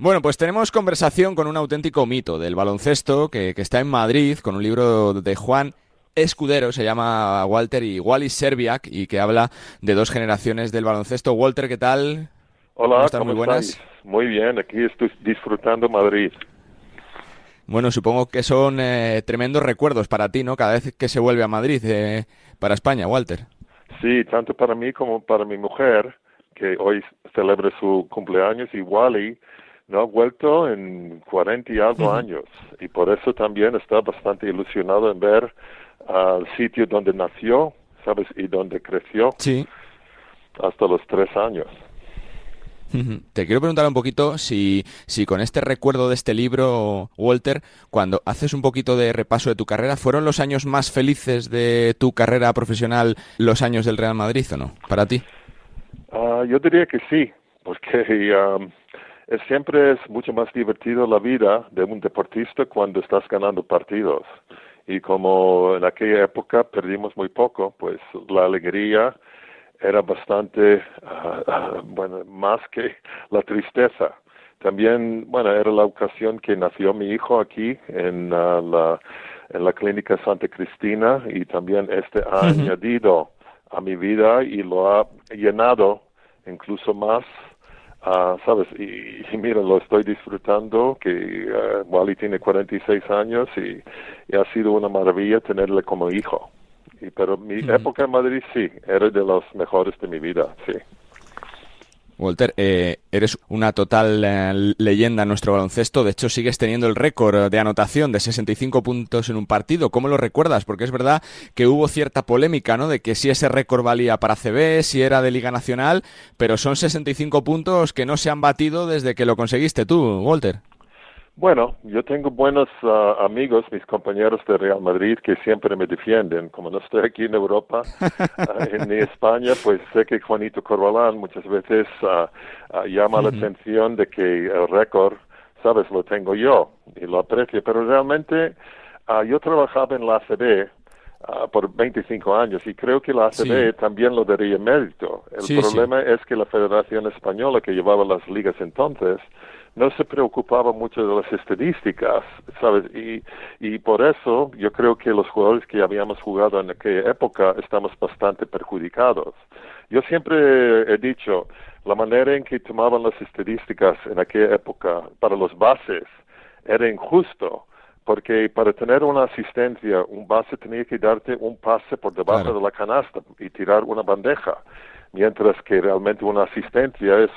Bueno, pues tenemos conversación con un auténtico mito del baloncesto que, está en Madrid con un libro de Juan Escudero, se llama Walter y Wallis Serbiak y que habla de dos generaciones del baloncesto. Walter, ¿qué tal? Hola, ¿cómo muy buenas. Muy bien, aquí estoy disfrutando Madrid. Bueno, supongo que son eh, tremendos recuerdos para ti, ¿no? Cada vez que se vuelve a Madrid, eh, para España, Walter. Sí, tanto para mí como para mi mujer, que hoy celebra su cumpleaños, y Wally no ha vuelto en 40 y algo años y por eso también está bastante ilusionado en ver al sitio donde nació, ¿sabes? Y donde creció. Sí. Hasta los tres años. Te quiero preguntar un poquito si, si con este recuerdo de este libro, Walter, cuando haces un poquito de repaso de tu carrera, ¿fueron los años más felices de tu carrera profesional los años del Real Madrid o no? Para ti. Ah, yo diría que sí, porque um, siempre es mucho más divertido la vida de un deportista cuando estás ganando partidos. Y como en aquella época perdimos muy poco, pues la alegría era bastante, ah, ah, bueno, más que la tristeza. También, bueno, era la ocasión que nació mi hijo aquí en, ah, la, en la clínica Santa Cristina y también este ha añadido a mi vida y lo ha llenado incluso más Ah, ¿Sabes? Y, mira, lo estoy disfrutando, que uh, Wally tiene 46 años y, y, ha sido una maravilla tenerle como hijo. Y, pero mi época en Madrid sí, era de los mejores de mi vida, sí. Walter, eh, eres una total eh, leyenda en nuestro baloncesto. De hecho, sigues teniendo el récord de anotación de 65 puntos en un partido. ¿Cómo lo recuerdas? Porque es verdad que hubo cierta polémica, ¿no? De que si ese récord valía para CB, si era de Liga Nacional, pero son 65 puntos que no se han batido desde que lo conseguiste tú, Walter. Bueno, yo tengo buenos ah, amigos, mis compañeros de Real Madrid, que siempre me defienden. Como no estoy aquí en Europa, uh, en España, pues sé que Juanito Corbalán muchas veces ah, llama la atención de que el récord, sabes, lo tengo yo y lo aprecio. Pero realmente yo trabajaba en la ACB por 25 años y creo que la ACB también lo daría mérito. El problema es que la Federación Española, que llevaba las ligas entonces, no se preocupaba mucho de las estadísticas, ¿sabes? Y, y por eso yo creo que los jugadores que habíamos jugado en aquella época estamos bastante perjudicados. Yo siempre he dicho, la manera en que tomaban las estadísticas en aquella época para los bases era injusto, porque para tener una asistencia, un base tenía que darte un pase por debajo de la canasta y tirar una bandeja mientras que realmente una asistencia es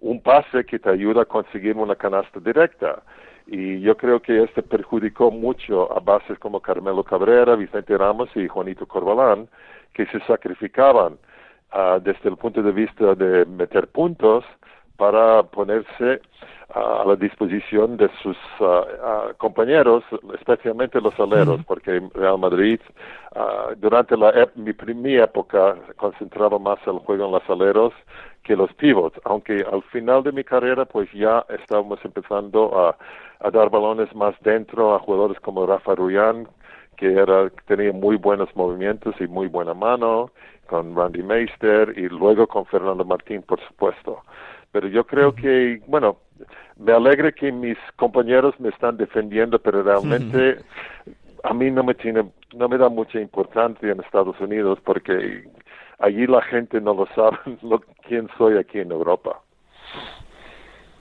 un pase que te ayuda a conseguir una canasta directa. Y yo creo que este perjudicó mucho a bases como Carmelo Cabrera, Vicente Ramos y Juanito Corbalán, que se sacrificaban uh, desde el punto de vista de meter puntos para ponerse a la disposición de sus ah, ah, compañeros, especialmente los aleros, porque Real Madrid uh, durante la mi, mi, época concentraba más el juego en los aleros que los pivots, aunque al final de mi carrera pues ya estábamos empezando a, a dar balones más dentro a jugadores como Rafa Ruyan, que era tenía muy buenos movimientos y muy buena mano, con Randy Meister y luego con Fernando Martín, por supuesto. Pero yo creo que, bueno, me alegra que mis compañeros me están defendiendo, pero realmente a mí no me tiene, no me da mucha importancia en Estados Unidos porque allí la gente no lo sabe lo, quién soy aquí en Europa.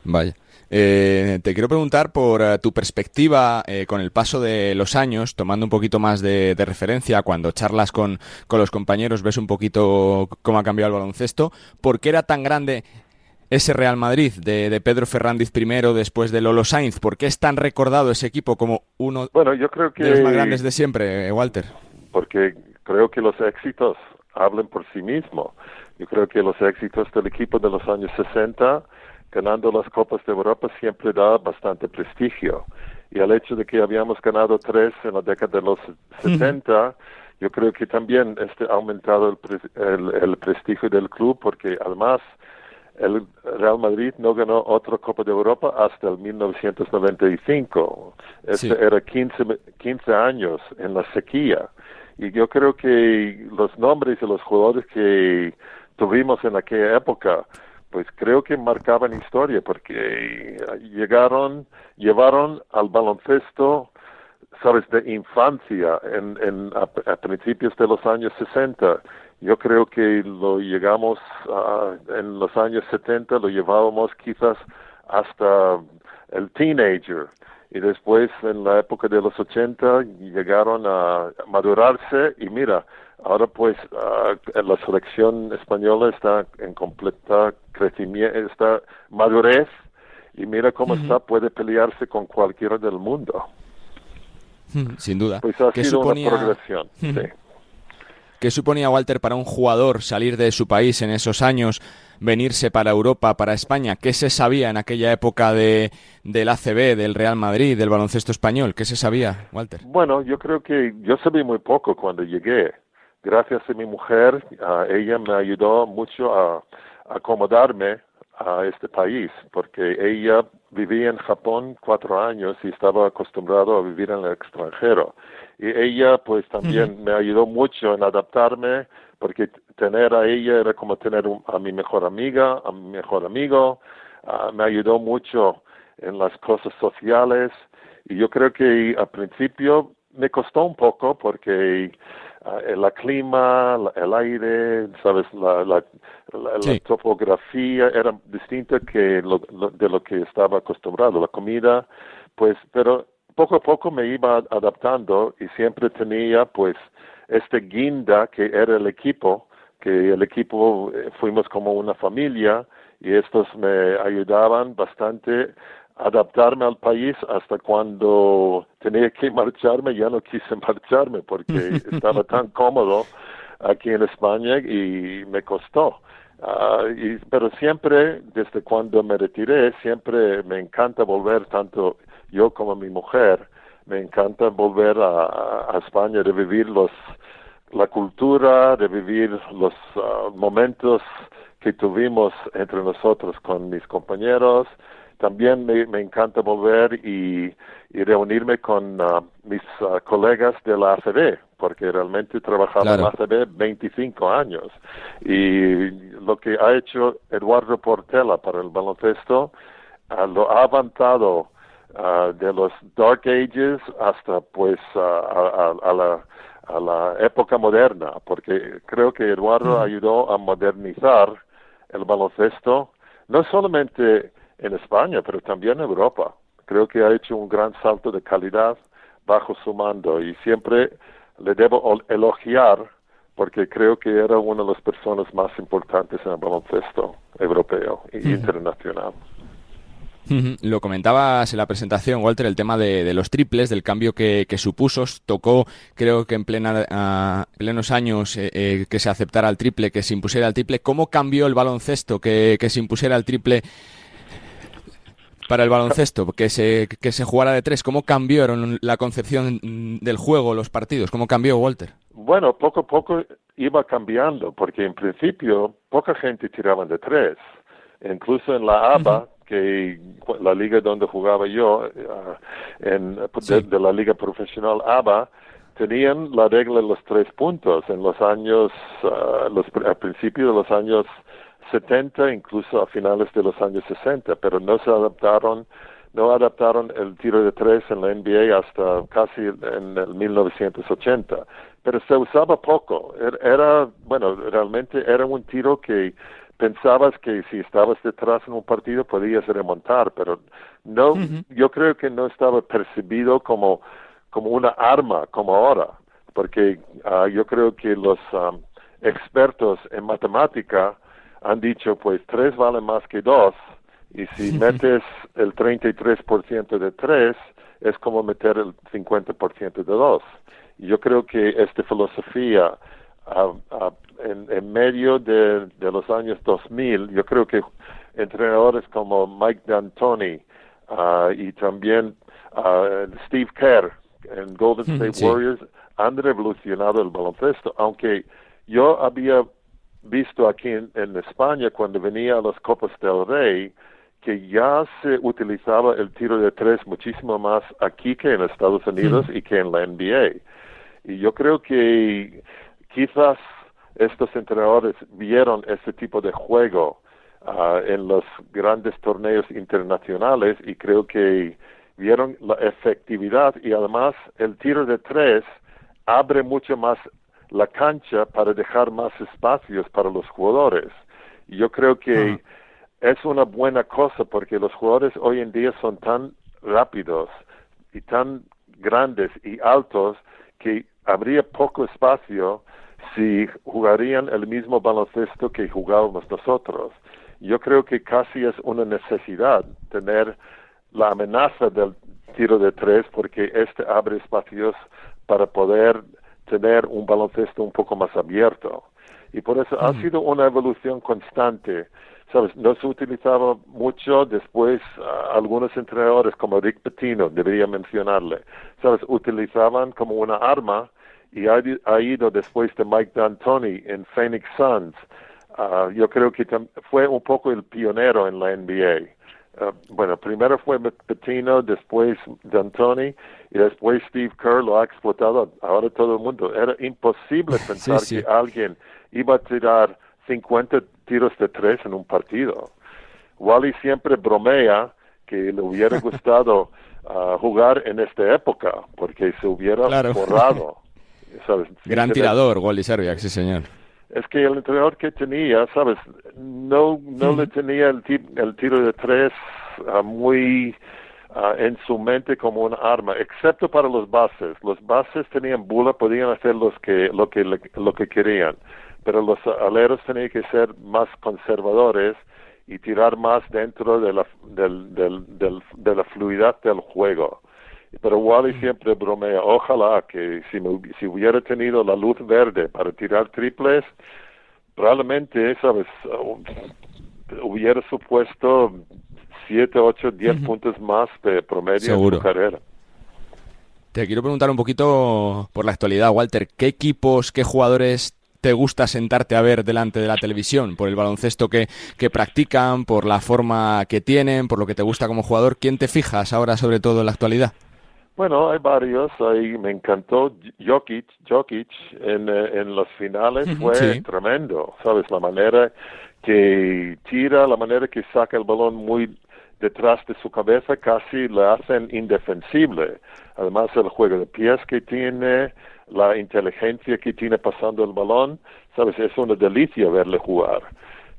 Vaya. Eh, te quiero preguntar por eh, tu perspectiva eh, con el paso de los años, tomando un poquito más de, de referencia, cuando charlas con, con, los compañeros, ves un poquito cómo ha cambiado el baloncesto. ¿Por qué era tan grande ese Real Madrid de, Pedro Fernández primero después de Lolo Sainz? ¿Por qué es tan recordado ese equipo como uno bueno, yo creo que, de los más grandes de siempre, eh, Walter? Porque creo que los éxitos hablan por sí mismos. Yo creo que los éxitos del equipo de los años 60, ganando las Copas de Europa, siempre da bastante prestigio. Y el hecho de que habíamos ganado tres en la década de los 70, yo creo que también este ha aumentado el, el prestigio del club, porque además el Real Madrid no ganó otra Copa de Europa hasta el 1995. Este era 15, 15 años en la sequía. Y yo creo que los nombres de los jugadores que tuvimos en aquella época, pues creo que marcaban historia porque llegaron, llevaron al baloncesto, sabes, de infancia en, en a, principios de los años 60. Yo creo que lo llegamos a, en los años 70, lo llevábamos quizás hasta el teenager y después en la época de los 80 llegaron a madurarse y mira, ahora pues uh, la selección española está en completa crecimiento, está madurez y mira cómo está, puede pelearse con cualquiera del mundo. Sin duda. Pues ha sido una progresión. sí. ¿Qué suponía Walter para un jugador salir de su país en esos años, venirse para Europa, para España? ¿Qué se sabía en aquella época de, del ACB, del Real Madrid, del baloncesto español? ¿Qué se sabía, Walter? Bueno, yo creo que yo sabía muy poco cuando llegué. Gracias a mi mujer, ella me ayudó mucho a acomodarme a este país, porque ella vivía en Japón cuatro años y estaba acostumbrado a vivir en el extranjero. Y ella pues también me ayudó mucho en adaptarme, porque tener a ella era como tener a mi mejor amiga, a mi mejor amigo, ah, me ayudó mucho en las cosas sociales. Y yo creo que al principio me costó un poco porque el clima, el aire, sabes, la, la, la, topografía era distinta que lo, de lo que estaba acostumbrado, la comida, pues, pero poco a poco me iba adaptando y siempre tenía pues este guinda que era el equipo, que el equipo eh, fuimos como una familia y estos me ayudaban bastante adaptarme al país hasta cuando tenía que marcharme, ya no quise marcharme porque estaba tan cómodo aquí en España y me costó. Uh, y, pero siempre, desde cuando me retiré, siempre me encanta volver, tanto yo como mi mujer, me encanta volver a, a España, de vivir los, la cultura, de vivir los uh, momentos que tuvimos entre nosotros con mis compañeros, también me, me encanta volver y, y reunirme con uh, mis uh, colegas de la ACB, porque realmente trabajaba en la ACB 25 años. Y lo que ha hecho Eduardo Portela para el baloncesto uh, lo ha avanzado de los Dark Ages hasta pues a, a, la, a la época moderna, porque creo que Eduardo ayudó a modernizar el baloncesto, no solamente en España, pero también en Europa. Creo que ha hecho un gran salto de calidad bajo su mando y siempre le debo elogiar porque creo que era una de las personas más importantes en el baloncesto europeo e internacional. Lo comentabas en la presentación, Walter, el tema de, los triples, del cambio que, supuso. Tocó, creo que en plena, plenos años, eh, eh, que se aceptara el triple, que se impusiera el triple. ¿Cómo cambió el baloncesto que, que se impusiera el triple para el baloncesto, que se, que se jugara de tres? ¿Cómo cambiaron la concepción del juego, los partidos? ¿Cómo cambió, Walter? Bueno, poco a poco iba cambiando, porque en principio poca gente tiraba de tres. Incluso en la ABA, que la liga donde jugaba yo, eh, en, de, la liga profesional ABA, tenían la regla de los tres puntos en los años, uh, los, al principio de los años 70, incluso a finales de los años 60, pero no se adaptaron, no adaptaron el tiro de tres en la NBA hasta casi en el 1980. Pero se usaba poco. Er, era, bueno, realmente era un tiro que pensabas que si estabas detrás en un partido podías remontar, pero no, yo creo que no estaba percibido como, como una arma como ahora, porque uh, yo creo que los um, expertos en matemática han dicho pues tres vale más que dos y si metes el 33% de tres es como meter el 50% de dos. Y yo creo que esta filosofía en, en, medio de, de, los años 2000, yo creo que entrenadores como Mike D'Antoni uh, y también uh, Steve Kerr en Golden State Warriors han revolucionado el baloncesto, aunque yo había visto aquí en, España cuando venía a las Copas del Rey que ya se utilizaba el tiro de tres muchísimo más aquí que en Estados Unidos y que en la NBA. Y yo creo que quizás estos entrenadores vieron ese tipo de juego ah, en los grandes torneos internacionales y creo que vieron la efectividad y además el tiro de tres abre mucho más la cancha para dejar más espacios para los jugadores. Y yo creo que es una buena cosa porque los jugadores hoy en día son tan rápidos y tan grandes y altos que habría poco espacio si jugarían el mismo baloncesto que jugábamos nosotros. Yo creo que casi es una necesidad tener la amenaza del tiro de tres porque este abre espacios para poder tener un baloncesto un poco más abierto. Y por eso ha sido una evolución constante. ¿Sabes? No se utilizaba mucho, después algunos entrenadores como Rick Pitino, debería mencionarle, ¿sabes? Utilizaban como una arma y ha, ha ido después de Mike D'Antoni en Phoenix Suns. Uh, yo creo que fue un poco el pionero en la NBA. Uh, bueno, primero fue Petino, después D'Antoni y después Steve Kerr lo ha explotado ahora todo el mundo. Era imposible pensar que alguien iba a tirar 50 tiros de tres en un partido. Wally siempre bromea que le hubiera gustado uh, jugar en esta época porque se hubiera borrado. Gran tirador, Wally Serviak, sí señor. Es que el entrenador que tenía, ¿sabes? No, no le tenía el, el tiro de tres uh, muy uh, en su mente como un arma, excepto para los bases. Los bases tenían bula, podían hacer los que, lo, que, lo que querían, pero los aleros tenían que ser más conservadores y tirar más dentro de la, del, del, del, de la fluidez del juego. Pero Wally siempre bromea, ojalá que si, si hubiera tenido la luz verde para tirar triples, probablemente, sabes, hubiera supuesto 7, 8, 10 puntos más de promedio en su carrera. Te quiero preguntar un poquito por la actualidad, Walter. ¿Qué equipos, qué jugadores te gusta sentarte a ver delante de la televisión? ¿Por el baloncesto que, que practican, por la forma que tienen, por lo que te gusta como jugador? ¿Quién te fijas ahora, sobre todo en la actualidad? Bueno, hay varios. Ahí me encantó Jokic, Jokic en, eh, en los finales fue tremendo. ¿Sabes? La manera que tira, la manera que saca el balón muy detrás de su cabeza casi le hacen indefensible. Además, el juego de pies que tiene, la inteligencia que tiene pasando el balón, ¿sabes? Es una delicia verle jugar.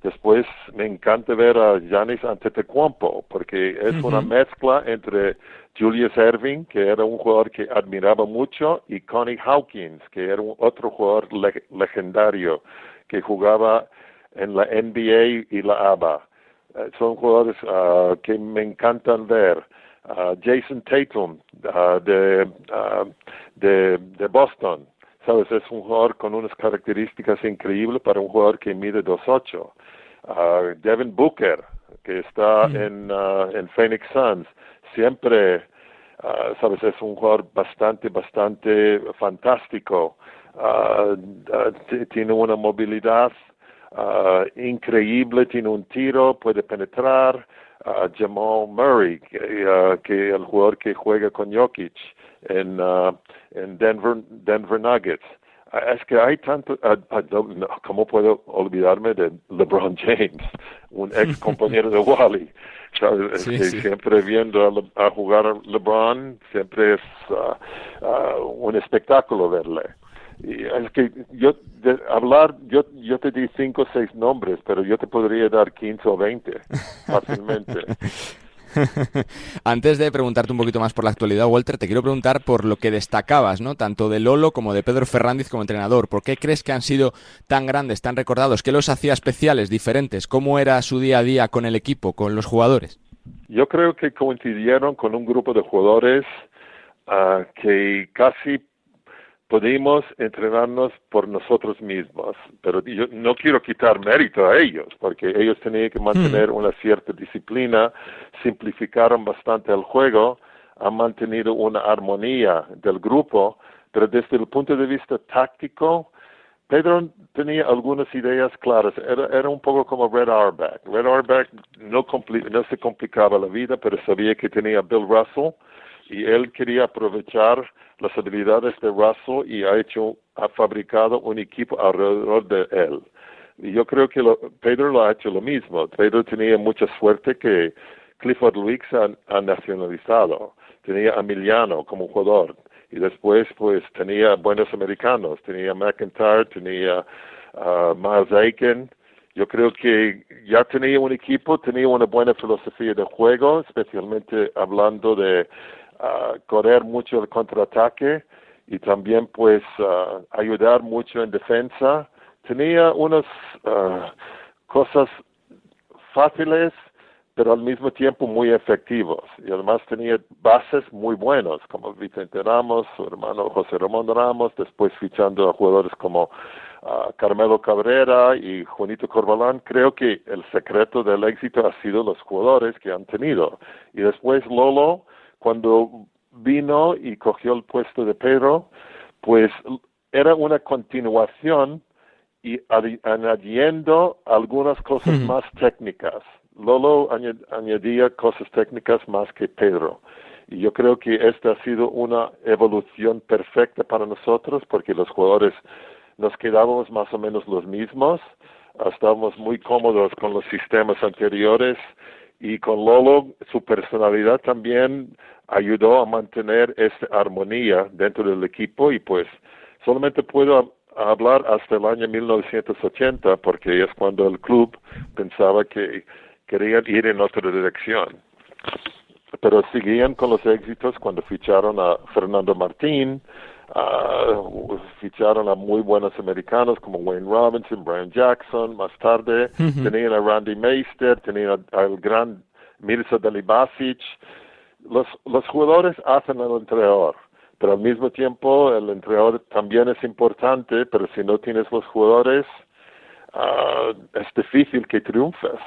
Después me encanta ver a Giannis Antetokounmpo porque es una mezcla entre Julius Erving, que era un jugador que admiraba mucho, y Connie Hawkins, que era un otro jugador legendario que jugaba en la NBA y la ABA. Eh, son jugadores uh, que me encantan ver. Uh, Jason Tatum uh, de, de, de Boston, sabes, es un jugador con unas características increíbles para un jugador que mide 2'8". Devin Booker, que está en, en Phoenix Suns, siempre, uh, sabes, es un jugador bastante, bastante fantástico. Uh, tiene una movilidad increíble, tiene un tiro, puede penetrar. Jamal Murray, que, que, el jugador que juega con Jokic en, en Denver, Denver Nuggets. Es que hay tanto, ¿cómo puedo olvidarme de LeBron James, un ex compañero de Wally? Siempre viendo a, jugar LeBron, siempre es uh, uh, un espectáculo verle. Y es que yo, de hablar, yo, yo te di cinco o seis nombres, pero yo te podría dar quince o veinte fácilmente. Antes de preguntarte un poquito más por la actualidad, Walter, te quiero preguntar por lo que destacabas, ¿no? Tanto de Lolo como de Pedro Fernández como entrenador. ¿Por qué crees que han sido tan grandes, tan recordados? ¿Qué los hacía especiales, diferentes? ¿Cómo era su día a día con el equipo, con los jugadores? Yo creo que coincidieron con un grupo de jugadores uh, que casi pudimos entrenarnos por nosotros mismos, pero yo no quiero quitar mérito a ellos, porque ellos tenían que mantener hmm. una cierta disciplina, simplificaron bastante el juego, han mantenido una armonía del grupo, pero desde el punto de vista táctico, Pedro tenía algunas ideas claras, era, era un poco como Red Auerbach. Red Auerbach no, no se complicaba la vida, pero sabía que tenía Bill Russell, y él quería aprovechar las habilidades de Russell y ha hecho, ha fabricado un equipo alrededor de él. Y yo creo que lo, Pedro lo ha hecho lo mismo. Pedro tenía mucha suerte que Clifford Weeks ha, nacionalizado. Tenía a Emiliano como jugador. Y después, pues, tenía buenos americanos. Tenía McIntyre, tenía uh, Miles Aiken. Yo creo que ya tenía un equipo, tenía una buena filosofía de juego, especialmente hablando de uh, correr mucho el contraataque y también pues uh, ayudar mucho en defensa. Tenía unas cosas fáciles, pero al mismo tiempo muy efectivos. Y además tenía bases muy buenos, como Vicente Ramos, su hermano José Ramón Ramos, después fichando a jugadores como uh, Carmelo Cabrera y Juanito Corbalán. Creo que el secreto del éxito ha sido los jugadores que han tenido. Y después Lolo, cuando vino y cogió el puesto de Pedro, pues era una continuación y añadiendo algunas cosas más técnicas. Lolo añadía cosas técnicas más que Pedro. Y yo creo que esta ha sido una evolución perfecta para nosotros porque los jugadores nos quedábamos más o menos los mismos, estábamos muy cómodos con los sistemas anteriores y con Lolo su personalidad también ayudó a mantener esta armonía dentro del equipo y pues solamente puedo hablar hasta el año 1980 porque es cuando el club pensaba que querían ir en otra dirección. Pero seguían con los éxitos cuando ficharon a Fernando Martín, uh, ficharon a muy buenos americanos como Wayne Robinson, Brian Jackson, más tarde tenían a Randy Meister, tenían al gran Mirza Delibasic, los, los jugadores hacen al entrenador, pero al mismo tiempo el entrenador también es importante, pero si no tienes los jugadores, uh, es difícil que triunfes.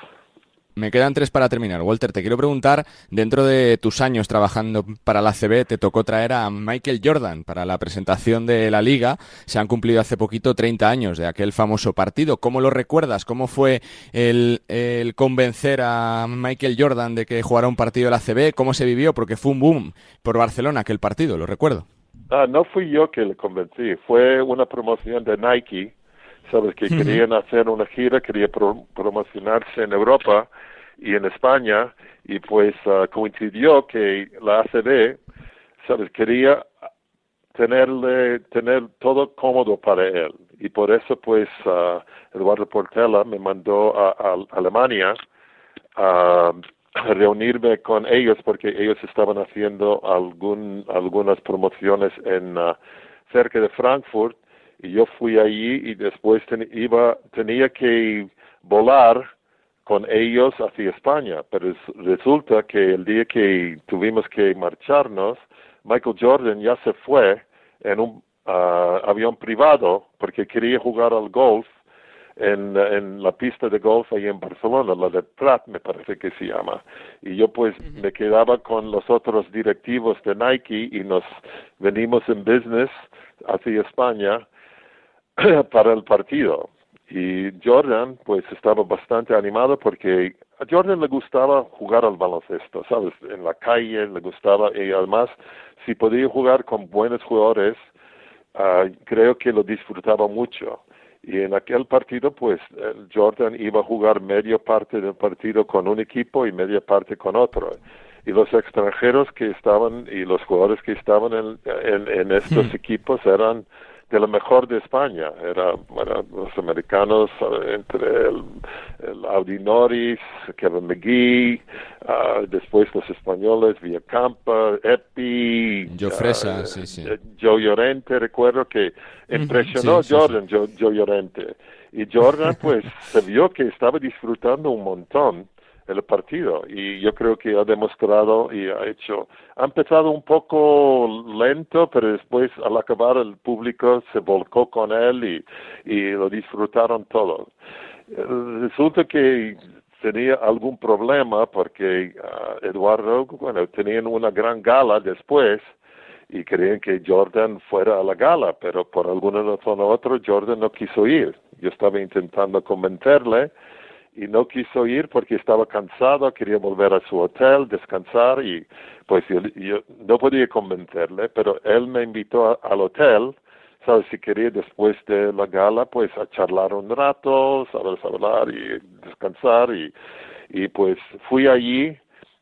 Me quedan tres para terminar. Walter, te quiero preguntar, dentro de tus años trabajando para la CB, te tocó traer a Michael Jordan para la presentación de la liga. Se han cumplido hace poquito 30 años de aquel famoso partido. ¿Cómo lo recuerdas? ¿Cómo fue el, convencer a Michael Jordan de que jugara un partido de la CB? ¿Cómo se vivió? Porque fue un boom por Barcelona aquel partido, lo recuerdo. Ah, no fui yo que le convencí, fue una promoción de Nike sabes que querían hacer una gira, quería promocionarse en Europa y en España y pues uh, coincidió que la ACB, sabes, quería tenerle tener todo cómodo para él. Y por eso pues uh, Eduardo Portela me mandó a, Alemania a reunirme con ellos porque ellos estaban haciendo algún algunas promociones en uh, cerca de Frankfurt y yo fui allí y después iba, tenía que volar con ellos hacia España, pero resulta que el día que tuvimos que marcharnos, Michael Jordan ya se fue en un ah, avión privado porque quería jugar al golf en, en, la pista de golf ahí en Barcelona, la de Prat me parece que se llama. Y yo pues me quedaba con los otros directivos de Nike y nos venimos en business hacia España para el partido. Y Jordan, pues estaba bastante animado porque a Jordan le gustaba jugar al baloncesto, ¿sabes? En la calle le gustaba y además, si podía jugar con buenos jugadores, uh, creo que lo disfrutaba mucho. Y en aquel partido, pues Jordan iba a jugar media parte del partido con un equipo y media parte con otro. Y los extranjeros que estaban y los jugadores que estaban en, en, en estos equipos eran de lo mejor de España. Era, los americanos, eh, entre el, el Audi Norris, Kevin McGee, uh, después los españoles, Villacampa, Epi, Joe Fresa, uh, sí, sí. Joe Llorente, recuerdo que impresionó Jordan, Joe, Joe Llorente. Y Jordan, pues, se vio que estaba disfrutando un montón el partido. Y yo creo que ha demostrado y ha hecho ha empezado un poco lento pero después al acabar el público se volcó con él y, y lo disfrutaron todos. Resulta que tenía algún problema porque uh, Eduardo bueno tenían una gran gala después y querían que Jordan fuera a la gala pero por alguna razón u otra Jordan no quiso ir. Yo estaba intentando convencerle y no quiso ir porque estaba cansado, quería volver a su hotel, descansar y pues yo, no podía convencerle, pero él me invitó al hotel ¿sabes? Si quería después de la gala, pues a charlar un rato, ¿sabes? Hablar y descansar y, y pues fui allí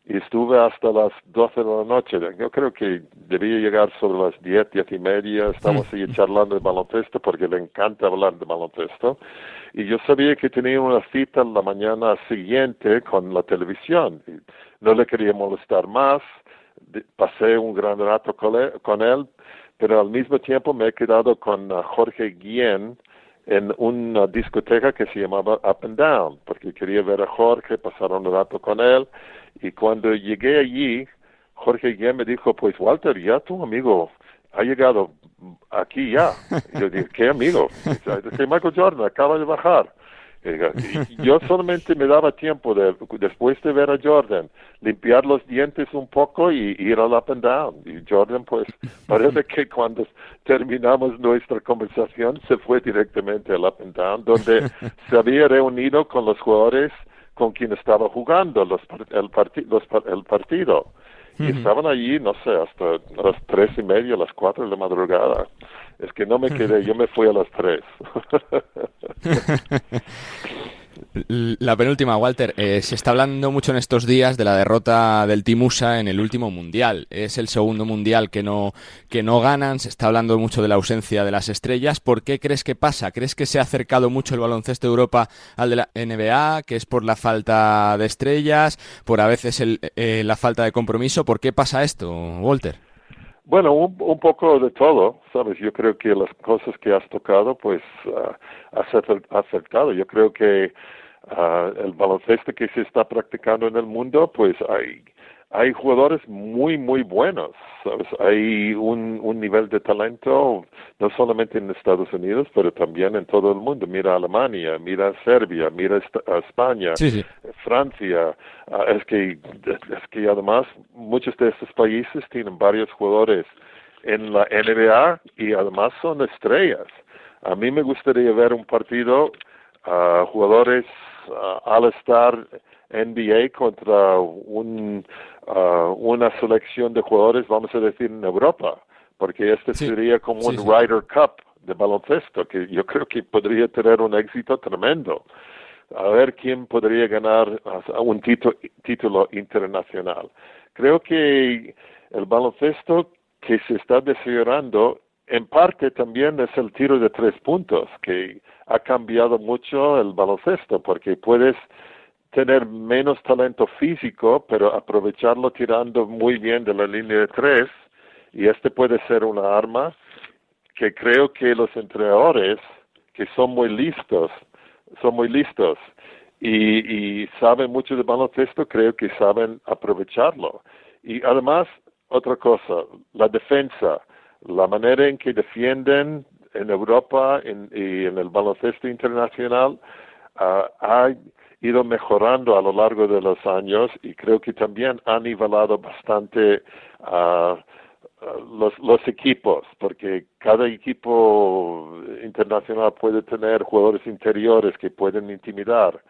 y estuve hasta las 12 de la noche. Yo creo que debía llegar sobre las 10, 10 y media. Estamos ahí charlando de baloncesto porque le encanta hablar de baloncesto. Y yo sabía que tenía una cita la mañana siguiente con la televisión. no le quería molestar más. Pasé un gran rato con él, pero al mismo tiempo me he quedado con Jorge Guillén en una discoteca que se llamaba Up and Down, porque quería ver a Jorge, pasar un rato con él y cuando llegué allí, Jorge Guillén me dijo, pues Walter, ya tu amigo ha llegado aquí ya. Yo dije, ¿qué amigo? Dice, Michael Jordan acaba de bajar. Y yo solamente me daba tiempo de, después de ver a Jordan, limpiar los dientes un poco y ir al up and down. Y Jordan, pues, parece que cuando terminamos nuestra conversación se fue directamente al up and down, donde se había reunido con los jugadores con quien estaba jugando los, el, el partido. Y estaban allí, no sé, hasta las tres y media, las cuatro de la madrugada. Es que no me quedé, yo me fui a las tres. La penúltima, Walter. Eh, se está hablando mucho en estos días de la derrota del Timusa en el último mundial. Es el segundo mundial que no, que no ganan. Se está hablando mucho de la ausencia de las estrellas. ¿Por qué crees que pasa? ¿Crees que se ha acercado mucho el baloncesto de Europa al de la NBA? ¿Que es por la falta de estrellas? ¿Por a veces eh, la falta de compromiso? ¿Por qué pasa esto, Walter? Bueno, un, un, poco de todo, ¿sabes? Yo creo que las cosas que has tocado, pues, uh, has acertado. Yo creo que uh, el baloncesto que se está practicando en el mundo, pues hay hay jugadores muy, muy buenos. ¿sabes? Hay un, un nivel de talento no solamente en Estados Unidos, pero también en todo el mundo. Mira Alemania, mira Serbia, mira España, Francia. Ah, es, que, es que además muchos de estos países tienen varios jugadores en la NBA y además son estrellas. A mí me gustaría ver un partido a jugadores al estar NBA contra un, uh, una selección de jugadores, vamos a decir, en Europa, porque este sería como un Ryder Cup de baloncesto, que yo creo que podría tener un éxito tremendo. A ver quién podría ganar un título, título internacional. Creo que el baloncesto que se está desarrollando en parte también es el tiro de tres puntos, que ha cambiado mucho el baloncesto, porque puedes tener menos talento físico, pero aprovecharlo tirando muy bien de la línea de tres, y este puede ser una arma que creo que los entrenadores, que son muy listos, son muy listos y, saben mucho de baloncesto, creo que saben aprovecharlo. Y además, otra cosa, la defensa, la manera en que defienden en Europa y en el baloncesto internacional, uh, hay ido mejorando a lo largo de los años y creo que también han nivelado bastante uh, los, los equipos, porque cada equipo internacional puede tener jugadores interiores que pueden intimidar.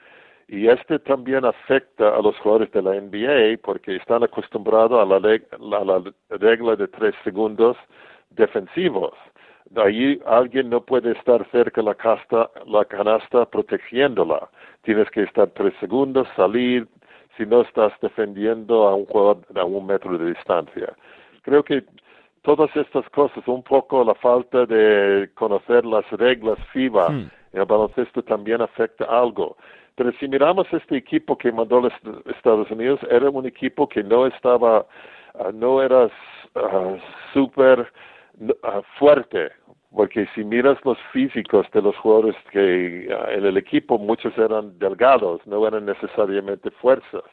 Y este también afecta a los jugadores de la NBA porque están acostumbrados a la, a la regla de tres segundos defensivos. Allí alguien no puede estar cerca de la, casta, la canasta protegiéndola tienes que estar tres segundos, salir, si no estás defendiendo a un jugador a un metro de distancia. Creo que todas estas cosas, un poco la falta de conocer las reglas FIBA hmm. en el baloncesto también afecta algo. Pero si miramos este equipo que mandó los Estados Unidos, era un equipo que no estaba, ah, no era uh, súper ah, fuerte, porque si miras los físicos de los jugadores que ah, en el equipo muchos eran delgados, no eran necesariamente fuerzas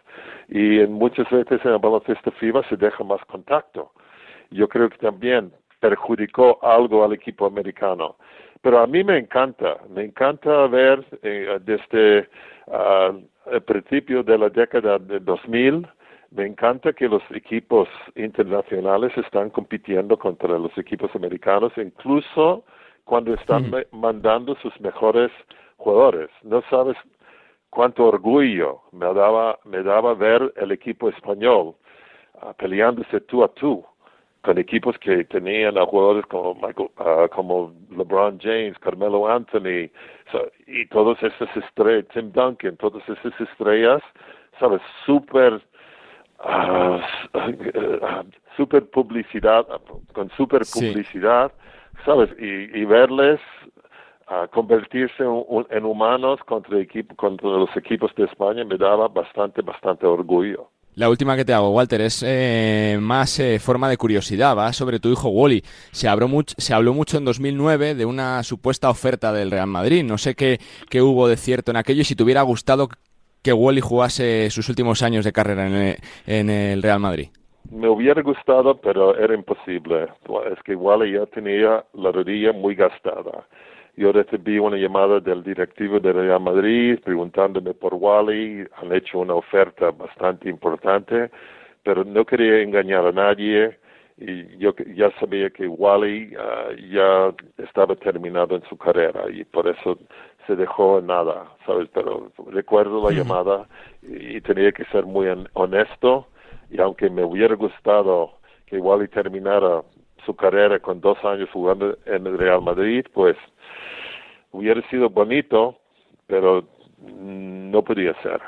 y en muchas veces en el baloncesto FIBA se deja más contacto. Yo creo que también perjudicó algo al equipo americano. Pero a mí me encanta, me encanta ver eh, desde ah, el principio de la década de 2000 me encanta que los equipos internacionales están compitiendo contra los equipos americanos, incluso cuando están mandando sus mejores jugadores. No sabes cuánto orgullo me daba, me daba ver el equipo español ah, peleándose tú a tú con equipos que tenían a jugadores como Michael, uh, como LeBron James, Carmelo Anthony, so, y todas esas estrellas, Tim Duncan, todas esas estrellas, sabes, súper, uh, super publicidad, con super publicidad, sabes, y, y verles a convertirse en, humanos contra, equipo, contra los equipos de España me daba bastante, bastante orgullo. La última que te hago, Walter, es eh, más eh, forma de curiosidad, va sobre tu hijo Wally. Se habló, mucho, se habló mucho en 2009 de una supuesta oferta del Real Madrid. No sé qué, qué hubo de cierto en aquello y si te hubiera gustado que Wally jugase sus últimos años de carrera en el Real Madrid. Me hubiera gustado, pero era imposible. Es que Wally ya tenía la rodilla muy gastada yo recibí una llamada del directivo de Real Madrid preguntándome por Wally. Han hecho una oferta bastante importante, pero no quería engañar a nadie. Y yo ya sabía que Wally ah, ya estaba terminado en su carrera y por eso se dejó nada, ¿sabes? Pero recuerdo la llamada y tenía que ser muy honesto. Y aunque me hubiera gustado que Wally terminara su carrera con dos años jugando en el Real Madrid, pues hubiera sido bonito, pero no podía ser.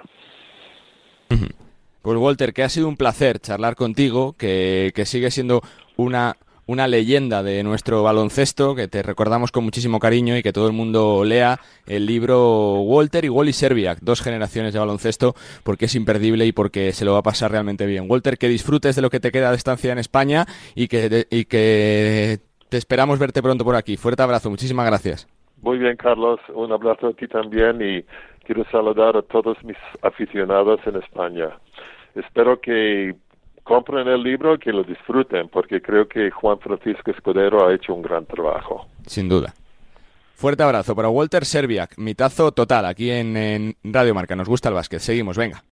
Pues Walter, que ha sido un placer charlar contigo, que, que sigue siendo una, una leyenda de nuestro baloncesto, que te recordamos con muchísimo cariño y que todo el mundo lea el libro Walter y Wally Serbiak, dos generaciones de baloncesto, porque es imperdible y porque se lo va a pasar realmente bien. Walter, que disfrutes de lo que te queda de estancia en España y que, y que te esperamos verte pronto por aquí. Fuerte abrazo, muchísimas gracias. Muy bien, Carlos. Un abrazo a ti también y quiero saludar a todos mis aficionados en España. Espero que compren el libro y que lo disfruten, porque creo que Juan Francisco Escudero ha hecho un gran trabajo. Sin duda. Fuerte abrazo para Walter Serbiak, mitazo total aquí en, en Radio Marca. Nos gusta el básquet. Seguimos, venga.